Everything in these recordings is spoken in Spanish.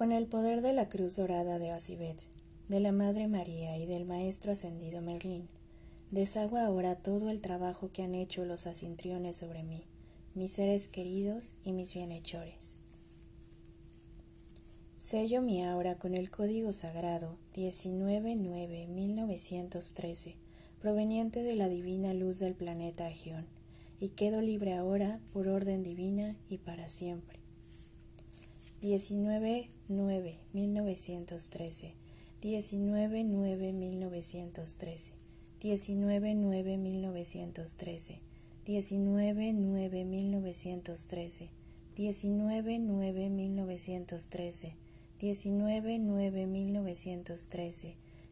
Con el poder de la cruz dorada de Basibet, de la Madre María y del Maestro ascendido Merlín, desagua ahora todo el trabajo que han hecho los asintriones sobre mí, mis seres queridos y mis bienhechores. Sello mi aura con el código sagrado 199-1913, proveniente de la divina luz del planeta Agión, y quedo libre ahora por orden divina y para siempre. 19-9-1913, 19-9-1913, 19-9-1913, 19-9-1913, 19-9-1913, 19-9-1913,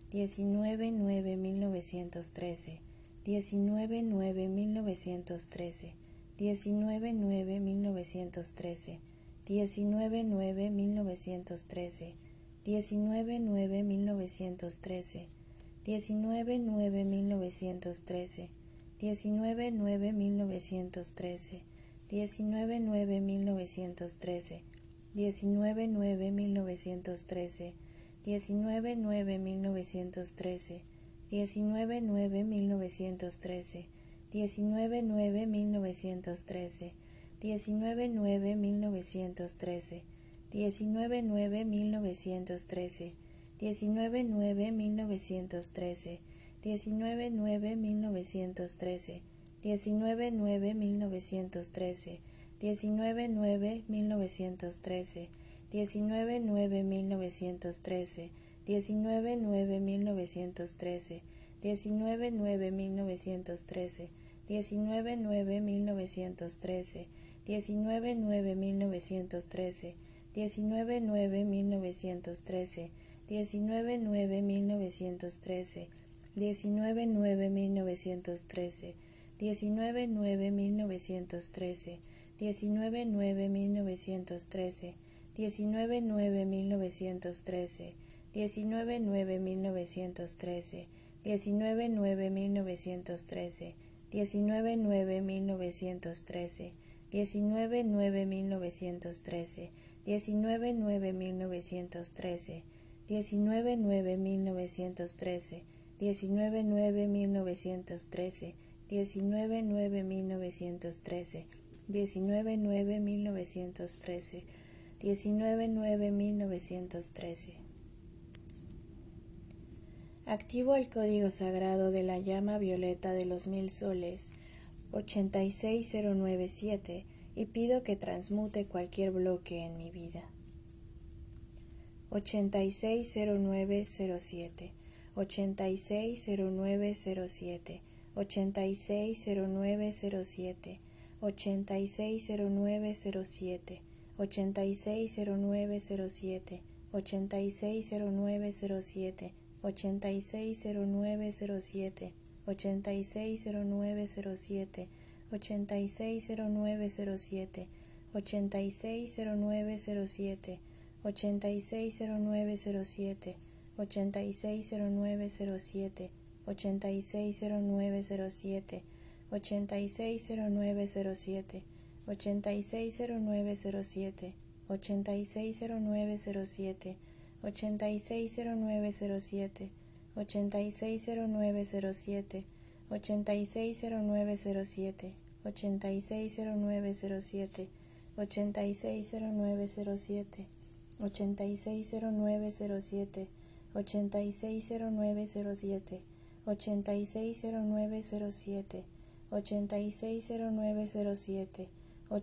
19-9-1913, 19-9-1913, 19-9-1913, 19-9-1913, 19-9-1913, 19-9-1913, 19-9-1913, 19-9-1913, 19-9-1913, 19-9-1913, 19-9-1913, 19-9-1913, 19-9-1913, 19-9-1913, 19-9-1913, 19-9-1913, 19-9-1913, 19-9-1913, 19-9-1913, 19-9-1913, 19-9-1913, 19-9-1913, 19-9-1913, 19-9-1913, 19-9-1913, 19-9-1913, 19-9-1913, 19-9-1913, 19-9-1913, 19-9-1913, 19-9-1913, 19-9-1913, 19-9-1913, 19-9-1913, 19-9-1913, 19-9-1913, 19-9-1913, 19-9-1913, 19-9-1913. Activo el código sagrado de la llama violeta de los mil soles 86097 y pido que transmute cualquier bloque en mi vida. 860907, 860907, 860907, 860907, 860907, 860907, 860907, 860907 860907 860907 860907 860907 860907 860907 860907 860907 860907 860907 860907 860907 860907 860907 860907 860907 860907 860907 860907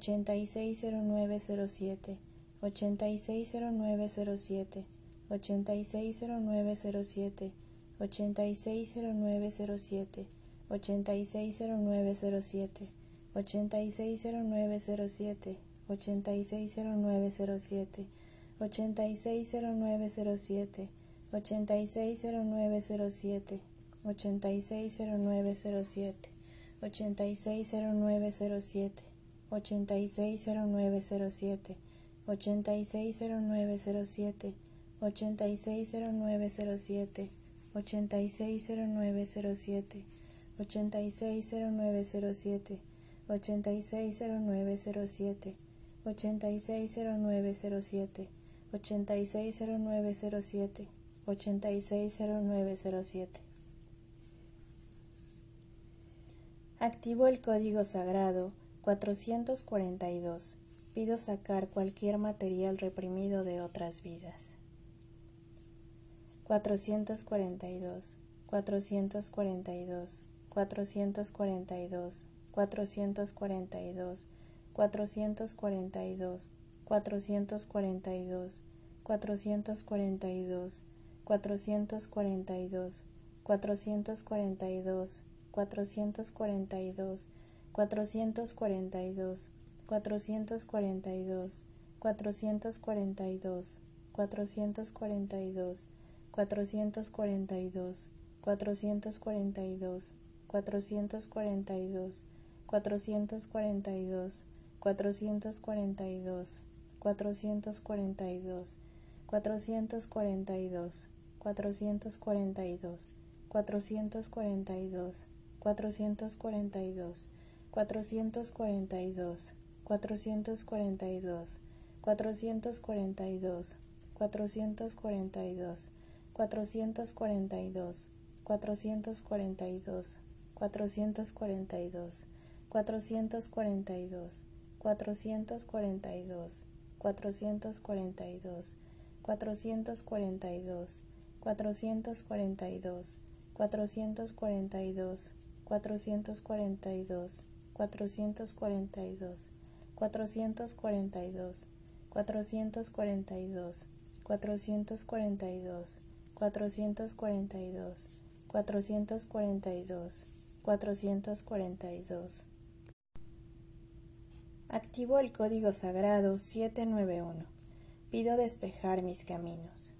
860907 860907 860907 860907 860907 860907 860907 860907 860907 860907 860907 860907 860907 860907 860907 860907 860907, 860907. Activo el código sagrado 442. Pido sacar cualquier material reprimido de otras vidas. 442, 442, 442, 442, 442, 442, 442, 442, 442, 442, 442, 442, 442, 442, 442, 442, 442, 442, 442, 442, 442, 442, 442, 442, 442, 442, 442, 442, 442, 442, 442, 442, 442, 442, 442, 442, 442, 442, 442, 442, 442, 442, 442, 442, 442, 442. Activo el código sagrado 791. Pido despejar mis caminos.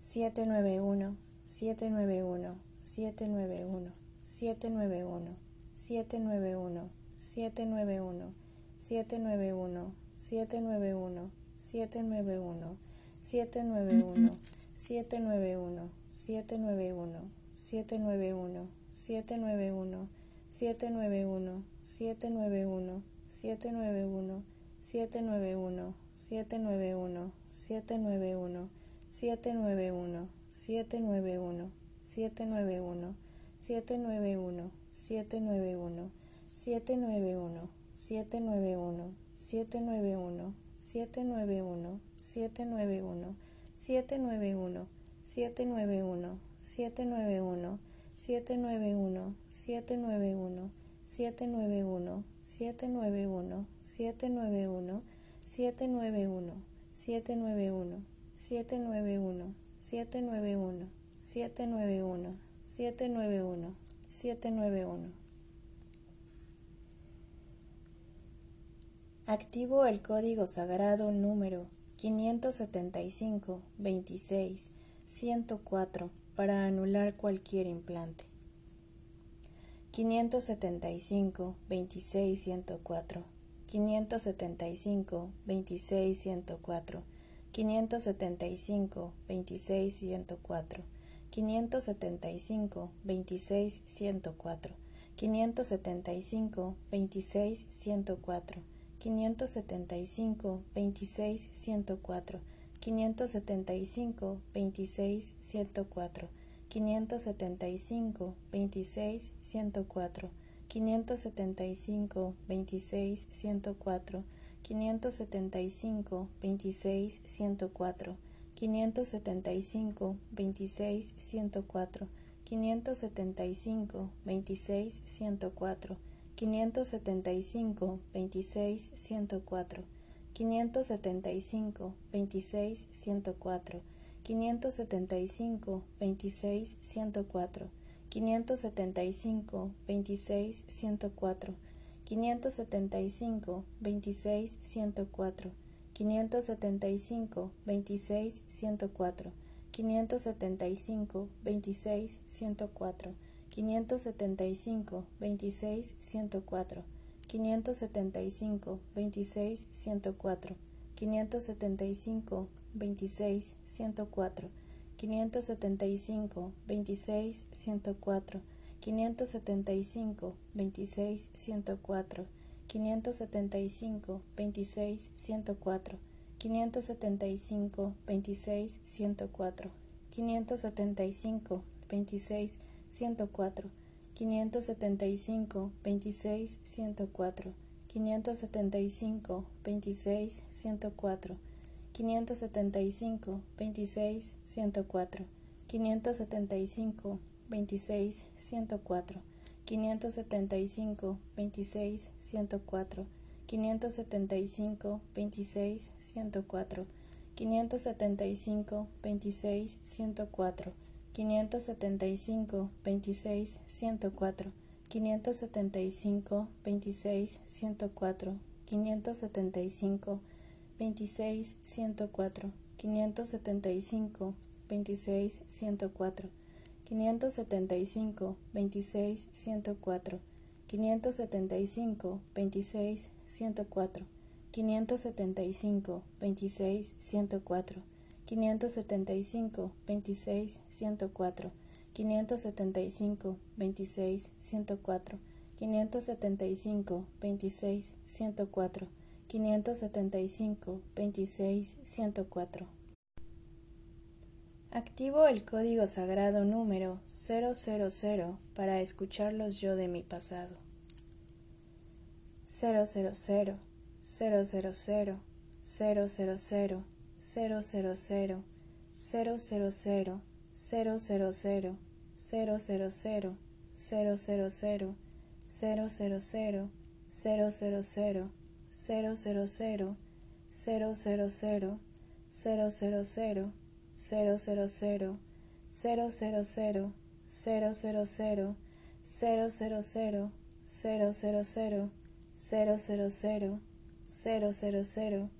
791, 791, 791. 791, 791, 791, 791, 791, 791, 791, 791 791 791 791 791 791 791 791 791 791 791 791 791 791 791 791 791 791 791 791 791 791 791 791 791 791 791 791 791 791 791 791 791 791 791 791 Activo el código sagrado número 575 26 104 para anular cualquier implante. 575 26 104 575 26 104 575 26 104 575 26 104 575 26 104 575 26 104 575 26 104 575 26 104 575 26 104 575 26 104 575, 26, 104, 575, 26, 104, 575, 26, 104, 575, 26, 104, 575, 26, 104, 575, 26, 104, 575, 26, 104, 575, 26, 104, 575, 26, 104, 575, 26, 104, 575, 26, 104, 575, 26, 104, 575, 26, 104, 575, 26, 104, 575, 26, 104, 575, 26, 104, 575, 26, 104, 575, 26, 104, 575, 26, 104, 575, 26, 104, 575, 26, 104, 575, 26, 104, 575, 26, 104, 575, 26, 104, 575, 26, 104, 575, 26, 104, 575, 26, 104, 575, 26, 104, 575, 26, 104, 575, 26, 104, 575, 26, 104, 575, 26, 104, 575, 26, 104, 575, 26, 104, 575, 26, 104. Activo el código sagrado número 000 para escuchar los yo de mi pasado. 000, 000, 000, 000, Cero cero cero cero cero cero, cero cero cero, cero cero cero, cero cero cero, cero cero cero, cero cero cero, cero cero cero, cero cero cero, cero cero cero, cero cero cero, cero cero cero, cero cero cero, cero cero cero, cero cero cero, cero cero cero, cero cero cero.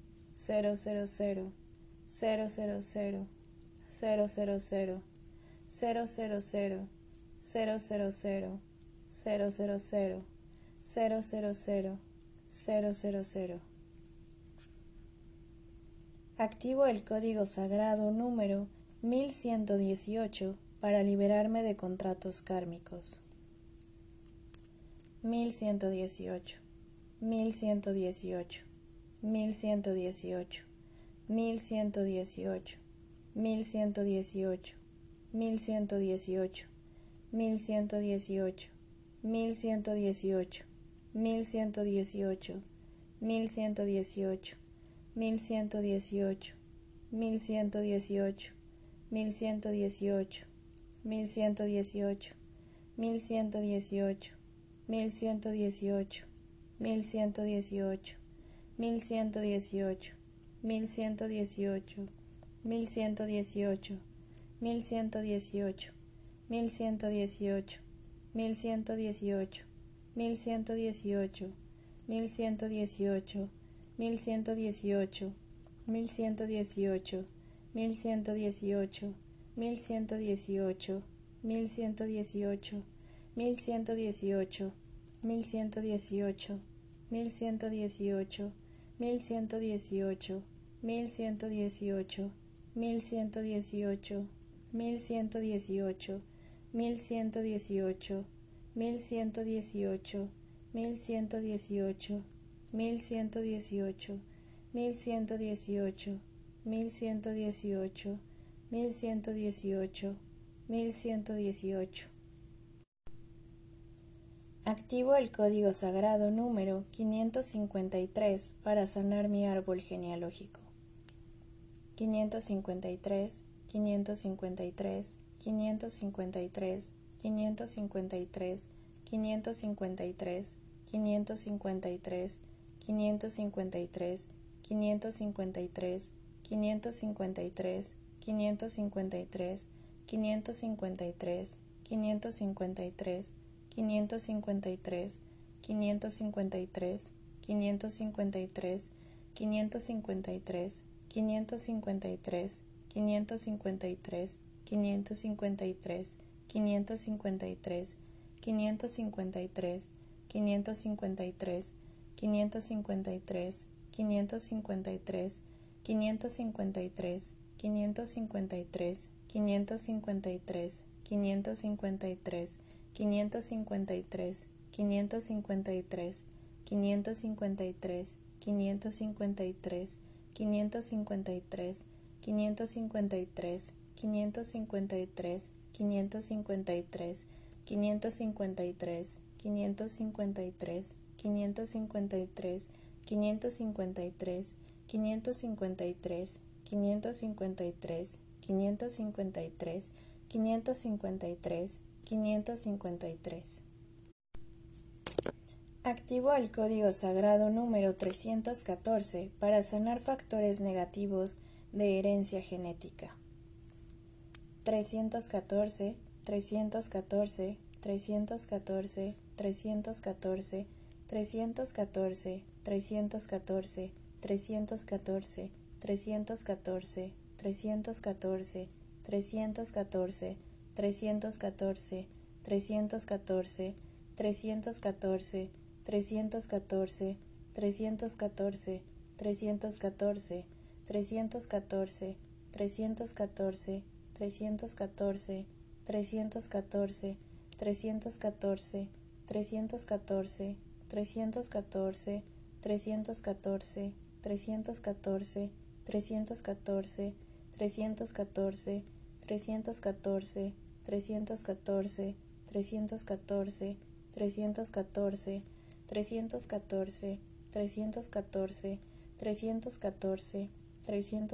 000 000 000 000 000 000 000 000 000 Activo el código sagrado número 1118 para liberarme de contratos kármicos. 1118 1118 1118, 1118, 1118, 1118, 1118, 1118, 1118, 1118, 1118, 1118, 1118, 1118, 1118, 1118, mil ciento dieciocho, mil ciento dieciocho, mil ciento dieciocho, mil ciento dieciocho, mil ciento dieciocho, mil ciento 1118, 1118, 1118, 1118, 1118, 1118, 1118, 1118, 1118, 1118, 1118, 1118. Activo el código sagrado número 553 para sanar mi árbol genealógico. 553, 553, 553, 553, 553, 553, 553, 553, 553, 553, 553, 553, 553, 553, 553, 553, 553, 553, 553, 553, 553, 553, 553, 553, 553, 553, 553, 553, 553, 553, 553, 553, 553, 553, 553, 553, 553, 553, 553, 553, 553, 553, 553, 553, 553, 553. Activo el código sagrado número 314 para sanar factores negativos de herencia genética. 314, 314, 314, 314, 314, 314, 314, 314, 314, 314, 314, 314, 314, 314, 314, 314, 314, 314, 314, 314, 314, 314, 314, 314, 314, 314, 314, 314, 314, 314, 314, 314, 314, 314, 314, 314, 314,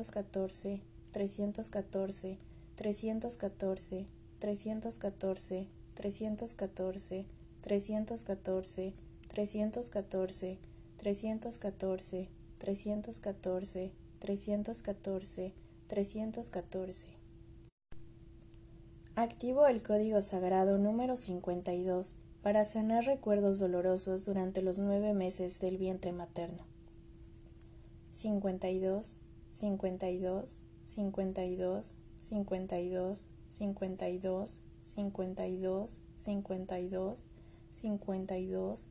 314, 314, 314, 314, 314, 314, 314, 314. Activo el código sagrado número 52 para sanar recuerdos dolorosos durante los nueve meses del vientre materno. 52, 52, 52, 52, 52, 52, 52, 52, 52,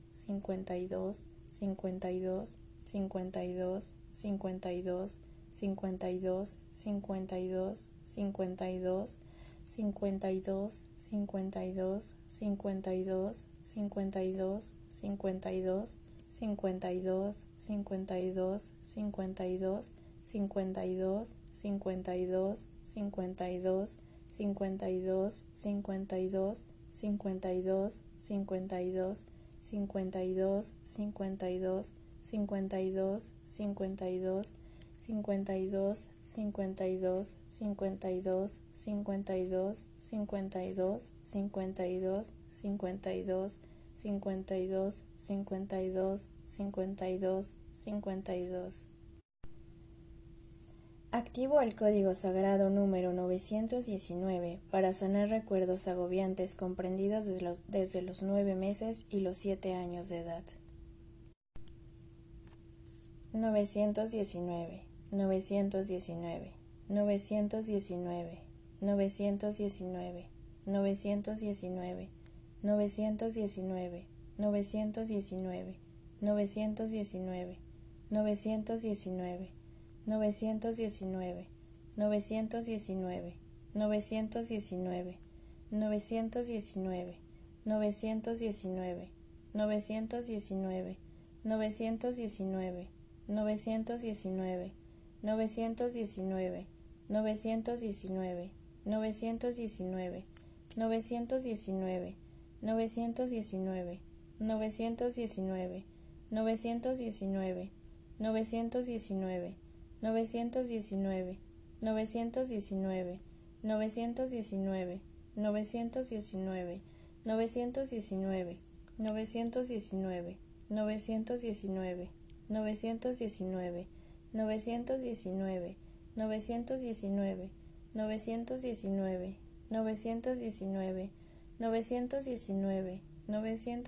52, 52, 52, 52, 52, 52, 52, 52, 52, 52, 52, 52, 52, 52, 52, 52, 52, 52, 52, 52, 52, 52, 52, 52, 52, 52, 52, 52, 52, 52, 52, 52, 52, 52, 52, 52. Activo el código sagrado número 919 para sanar recuerdos agobiantes comprendidos desde los, desde los 9 meses y los 7 años de edad. 919, 919, 919, 919, 919, 919, 919, 919, 919, 919, 919, 919, 919, 919, 919, 919, 919, 919, 919, 919, 919, 919, 919, 919, 919, 919, 919, 919, 919, 919, 919, 919, 919, 919, 919, 919, 919, 919, 919, 919, 919, 919,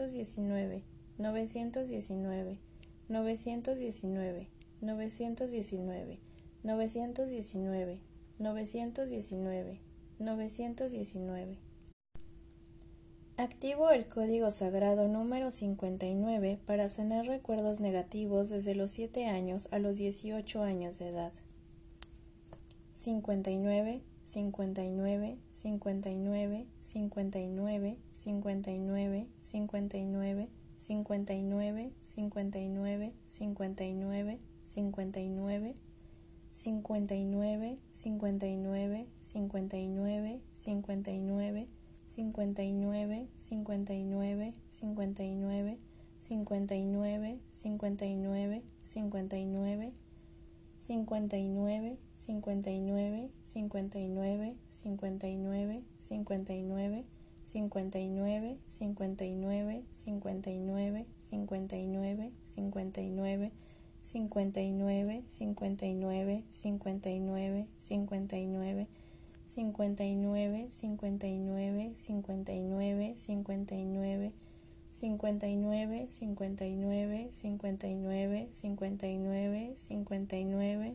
919, 919, 919, 919, 919, 919, 919. Activo el código sagrado número 59 para sanar recuerdos negativos desde los 7 años a los 18 años de edad. 59, 59, 59, 59, 59, 59, 59, 59, 59, 59, 59, 59, 59, 59, 59, 59, 59, 59, 59, 59, 59, 59, 59, 59, 59, 59, 59, 59, 59, 59, 59, 59, 59, 59, 59, 59, 59, 59, 59, 59, 59, 59, 59,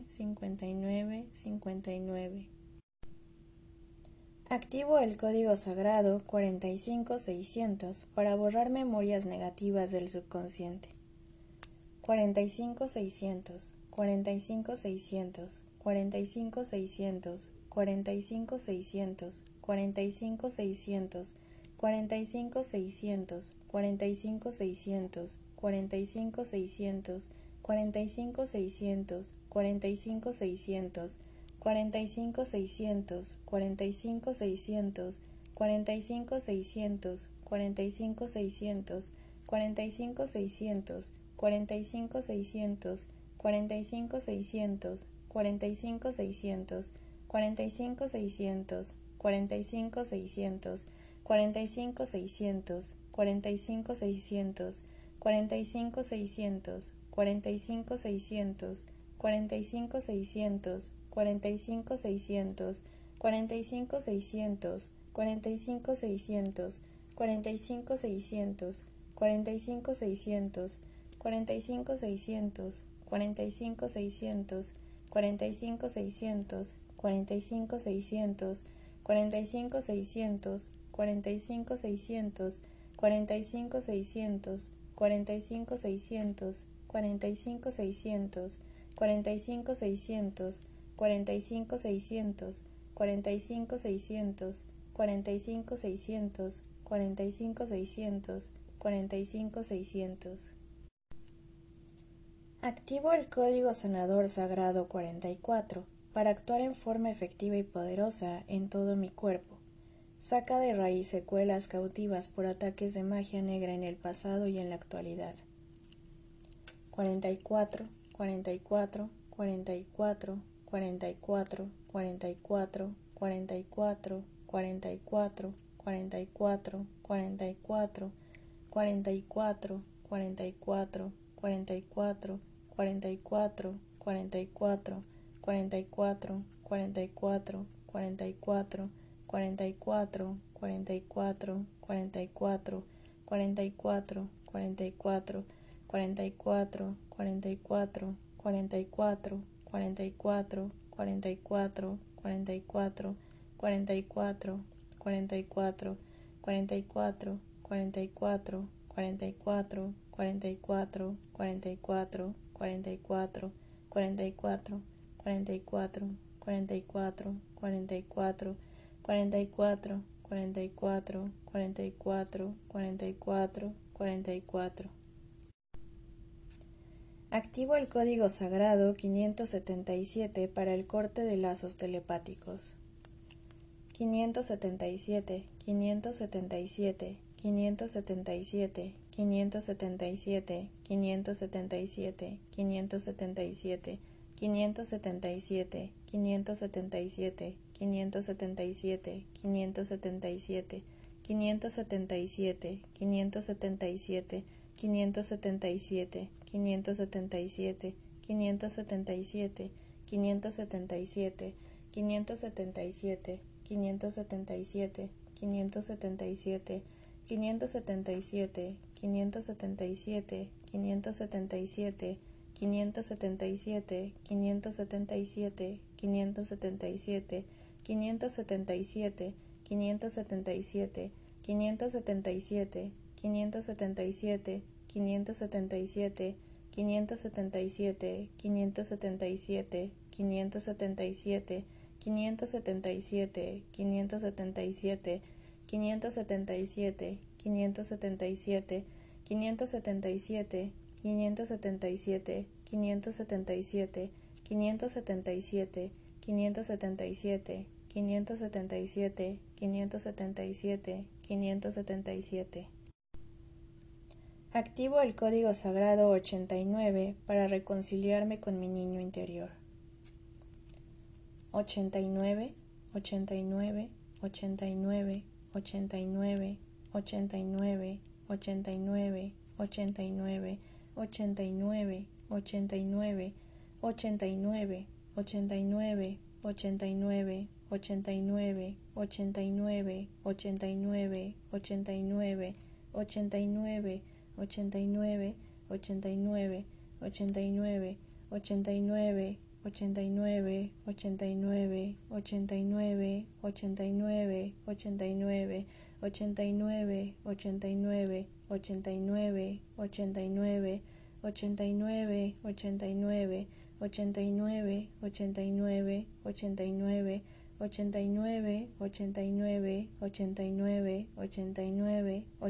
59, 59. Activo el código sagrado 45600 para borrar memorias negativas del subconsciente. 45600, 45600, 45600, 45600, 45600, 45600, 45600, 45600, 45600, 45600, 45 600, 45 600, 45 600, 45 600, 45 600, 45 600, 45 600, 45 600, 45 600, 45 600, 45 600, 45 600, 45 600, 45 600, 45 600, 45 600, 45 600, 45 600, 45 600, 45 600, 45 600, 45 600, 45 600, 45 600, 45 600, 45 600, 45 600, 45 600, 45 600, 45 600, 45 600, 45 600, 45 600, 45 600, 45 600. Activo el código sanador sagrado 44 para actuar en forma efectiva y poderosa en todo mi cuerpo. Saca de raíz secuelas cautivas por ataques de magia negra en el pasado y en la actualidad. 44, 44, 44, 44, 44, 44, 44, 44, 44, 44, 44, 44, 44, 44, 44, 44, 44, 44, 44, 44, 44, 44, 44, 44, 44, 44, 44, 44, 44, 44, 44, 44, 44, 44, 44, 44, 44, 44, 44, 44, 44, 44, 44, 44, 44. Activo el código sagrado 577 para el corte de lazos telepáticos. 577, 577, 577, 577, 577, 577, 577, 577, 577, 577, 577, 577, 577, 577, 577, 577, 577, 577, 577, 577, 577, 577, 577, 577, 577, 577, 577, 577, 577, 577, 577, 577, 577, 577, 577, 577, 577, 577, 577, 577, 577, 577, 577, 577, 577. Activo el código sagrado 89 para reconciliarme con mi niño interior. 89, 89, 89, 89, 89, 89, 89, 89, 89, 89, 89, 89, 89, 89, 89, 89, 89, 89, 89, 89, 89, 89, 89, 89, 89, 89, 89, 89, 89, 89, 89, 89, 89, 89, 89, 89, 89, 89, 89,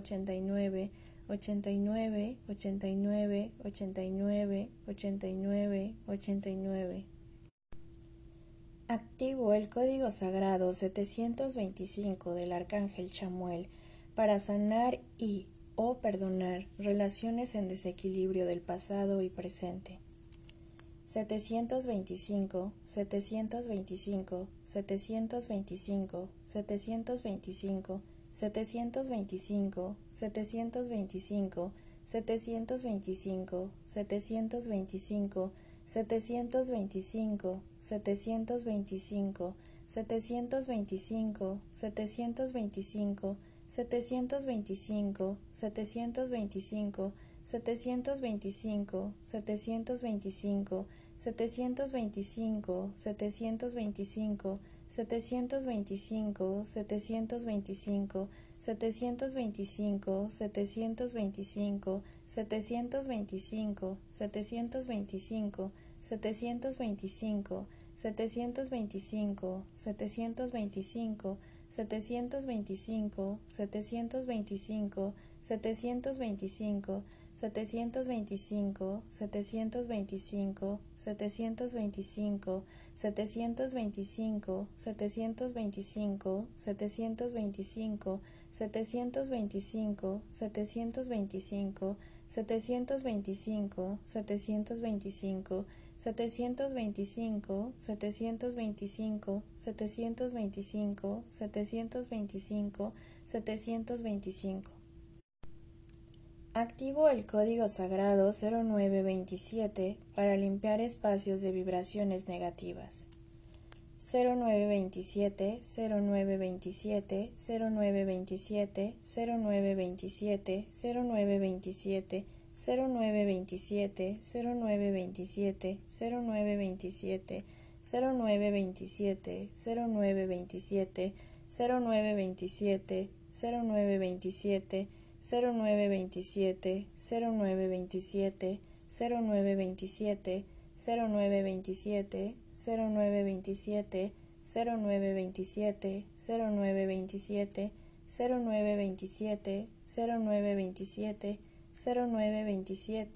89, 89, 89, 89, 89, 89. Activo el código sagrado 725 del arcángel Chamuel para sanar y o perdonar relaciones en desequilibrio del pasado y presente. 725, 725, 725, 725, 725, 725, 725, 725, 725, 725, 725, 725, 725, 725, 725, 725, 725, 725, 725, 725, 725, 725, 725, 725, 725, 725, 725, 725, 725, 725, 725, 725, 725, 725, 725, 725, 725, 725, 725, 725, 725, 725, 725, 725, 725, 725. Activo el código sagrado 0927 para limpiar espacios de vibraciones negativas. 0927, 0927, 0927, 0927, 0927, 0927, 0927, 0927, 0927, 0927, 0927, 0927, 0927, 0927, 0927, 0927, 0927, 0927, 0927, 0927, 0927, 0927, 0927,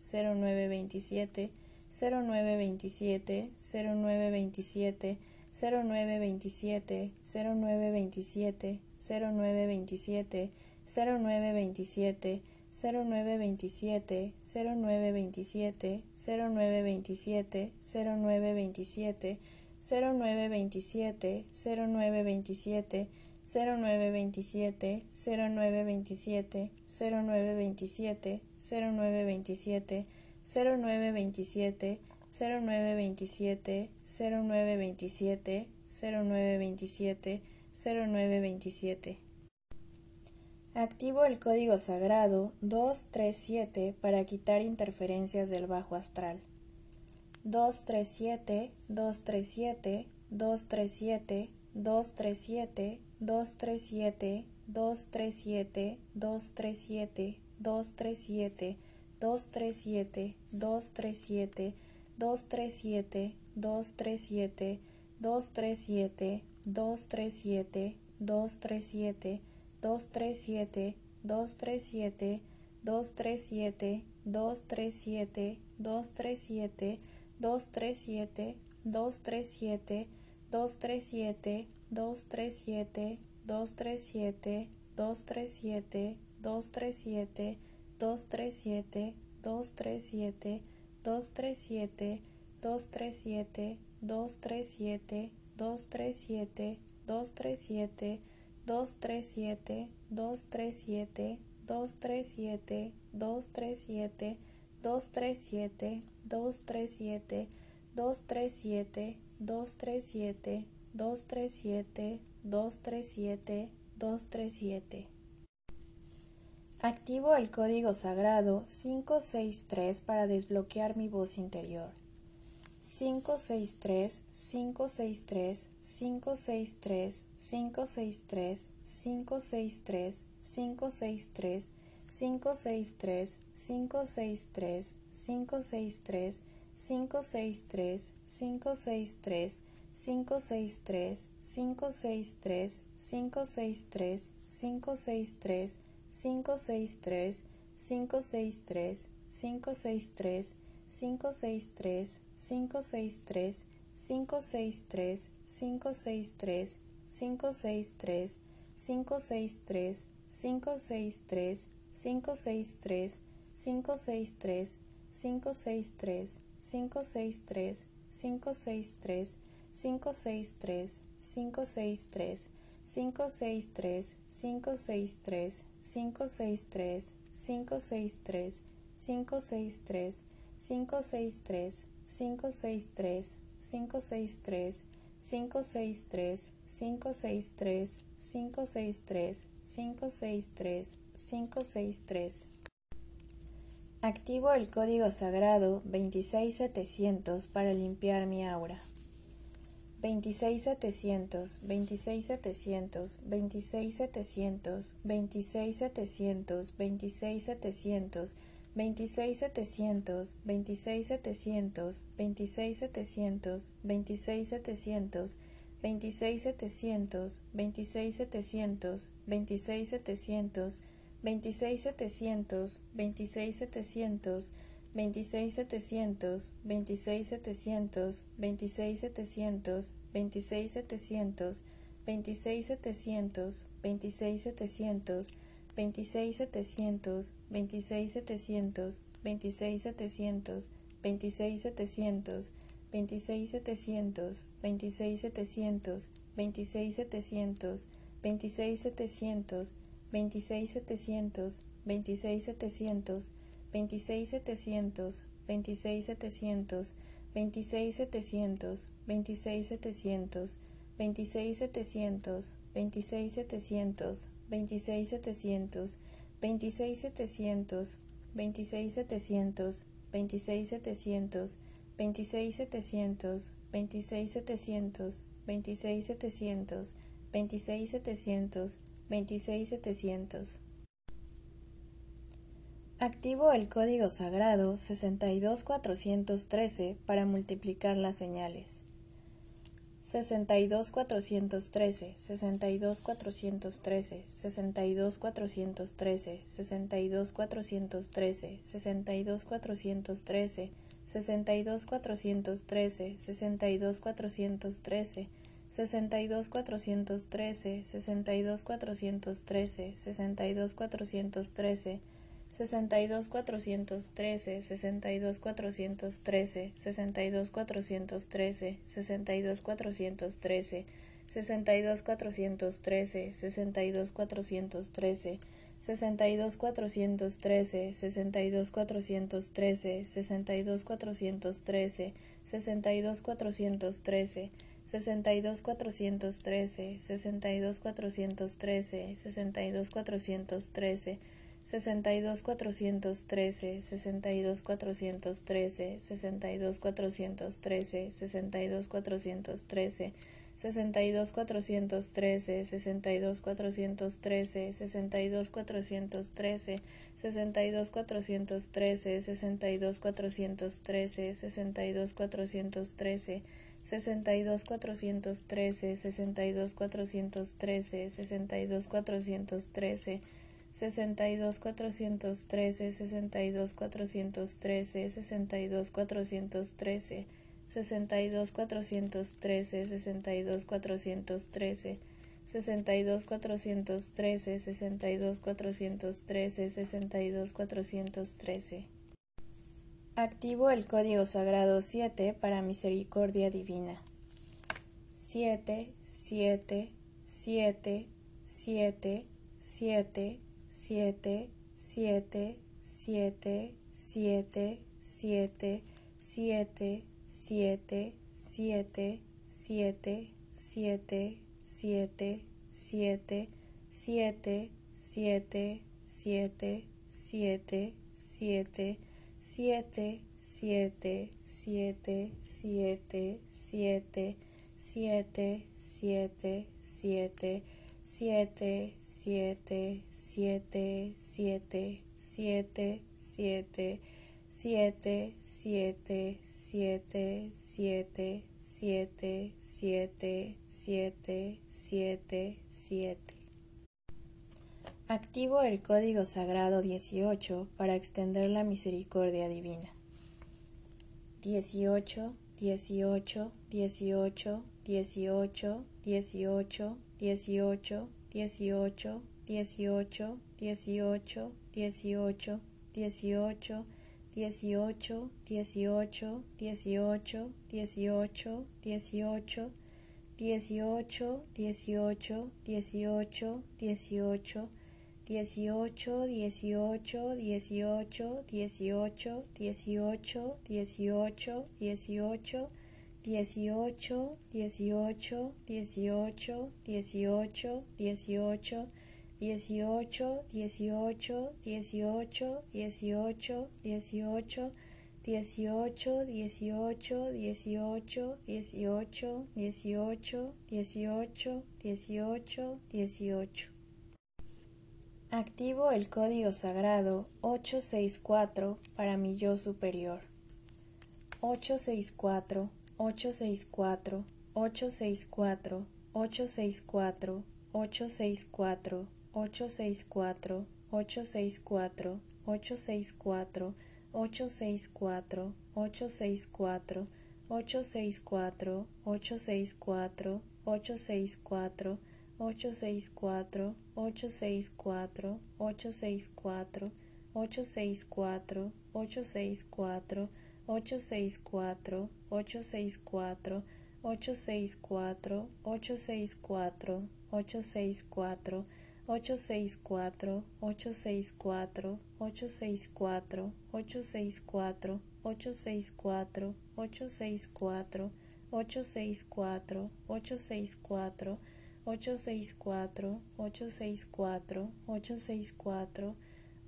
0927, 0927, 0927, 0927, 0927, 0927, 0927, 0927, 0927, 0927, 0927, 0927, 0927, 0927, 0927, 0927, 0927, 0927, 0927, 0927, 0927, 0927. Activo el código sagrado 237 para quitar interferencias del bajo astral. 237, 237, 237, 237, 237, 237, 237, 237, 237, 237, 237, 237, 237, 237, 237, 237, 237, 237, 237, 237, 237, 237, 237, 237, 237, 237, 237, 237, 237, 237, 237, 237, 237, 237, 237, 237, 237, 237, 237, 237, 237, 237, 237, 237, 237. Activo el código sagrado 563 para desbloquear mi voz interior. 563 563 563 563 563 563 563 563 563 563 563 563 563 563 563 563 563 563 563 563 563 563 563 563 563 563 563 563 563 563 563 563 563 563 563 563 563 563 563, 563, 563, 563, 563, 563, 563. Activo el código sagrado 26700 para limpiar mi aura. 26700, 26700, 26700, 26700, 26700, 26700, 26700, 26700, 26700, 26700, 26700, 26700, 26700, 26700, 26700, 26700, 26700, 26700, 26700, 26700, 26700, 26700, 26700, 26700, 26700, 26700, 26700, 26700, 26700, 26700, 26700, 26700, 26700, 26700, 26700, 26700, 26700, 26700, 26700, 26700, 26700, 26700, 26700, 26700, 26700. Activo el código sagrado 62413 para multiplicar las señales. 62413, 62413, 62413, 62413, 62413, 62413, 62413, 62413, 62413, 62413, 62 413, 62 413, 62 413, 62 413, 62 413, 62 413, 62 413, 62 413, 62 413, 62 413, 62 413, 62 413, 62 413, 62 413, 62 413, 62 413, 62 413, 62 413, 62 413, 62 413, 62 413, 62 413, 62 413, 62 413, 62 413. Activo el código sagrado 7 para misericordia divina. 7, 7, 7, 7, 7, 7, 7, 7, 7, 7, 7, 7, 7, 7, 7, 7, 7, 7, 7, 7, 7, 7, siete, siete, siete, siete, siete, siete, siete, siete, siete, siete, siete, siete, siete, siete, siete, siete, siete, siete, siete, siete, siete, siete, siete. Activo el código sagrado 18 para extender la misericordia divina. 18, 18, 18, 18, 18, 18, 18, 18, 18, 18, 18, 18, 18, 18, 18, 18, 18, 18, 18, 18, dieciocho, dieciocho, dieciocho, dieciocho, dieciocho, dieciocho, dieciocho, dieciocho, dieciocho, dieciocho, dieciocho, dieciocho, dieciocho, dieciocho, dieciocho, dieciocho, dieciocho, dieciocho, dieciocho, dieciocho, dieciocho, dieciocho, dieciocho, dieciocho, dieciocho. Activo el código sagrado 864 para mi yo superior. 864, ocho seiscuatro ocho seisois cuatro ocho seisois cuatro ocho seis4 864 864 864 864 864 864 864 864 864 864 864 864 864 864 864 864 864 864 864 864 864 864 864 864 864 864 864 864 864 864 864 864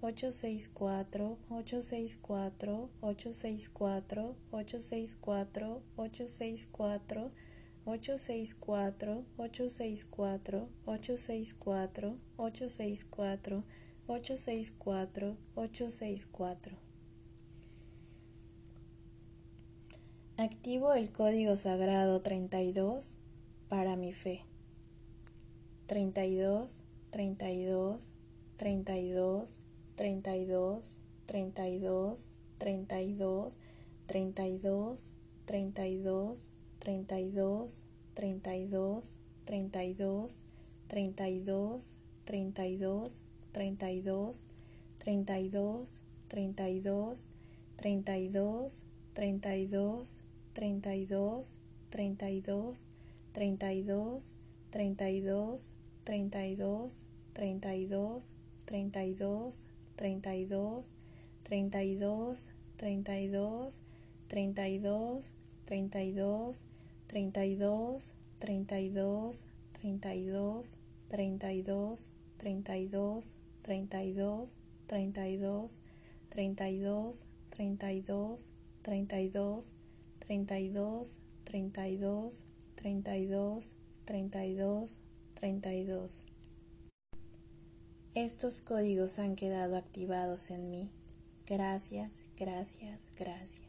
864 864 864 864 864 864 864 864 864 864 864 Activo el código sagrado 32 para mi fe. 32 32 32 32, 32, 32, 32, 32, 32, 32, 32, 32, 32, 32, 32, 32, 32, 32, 32, 32, 32, 32, 32, 32, 32, 32, 32, 32, 32, 32, 32, 32, 32, 32, 32, 32, 32, 32, 32, 32, 32, 32, 32, 32, 32. Estos códigos han quedado activados en mí. Gracias, gracias, gracias.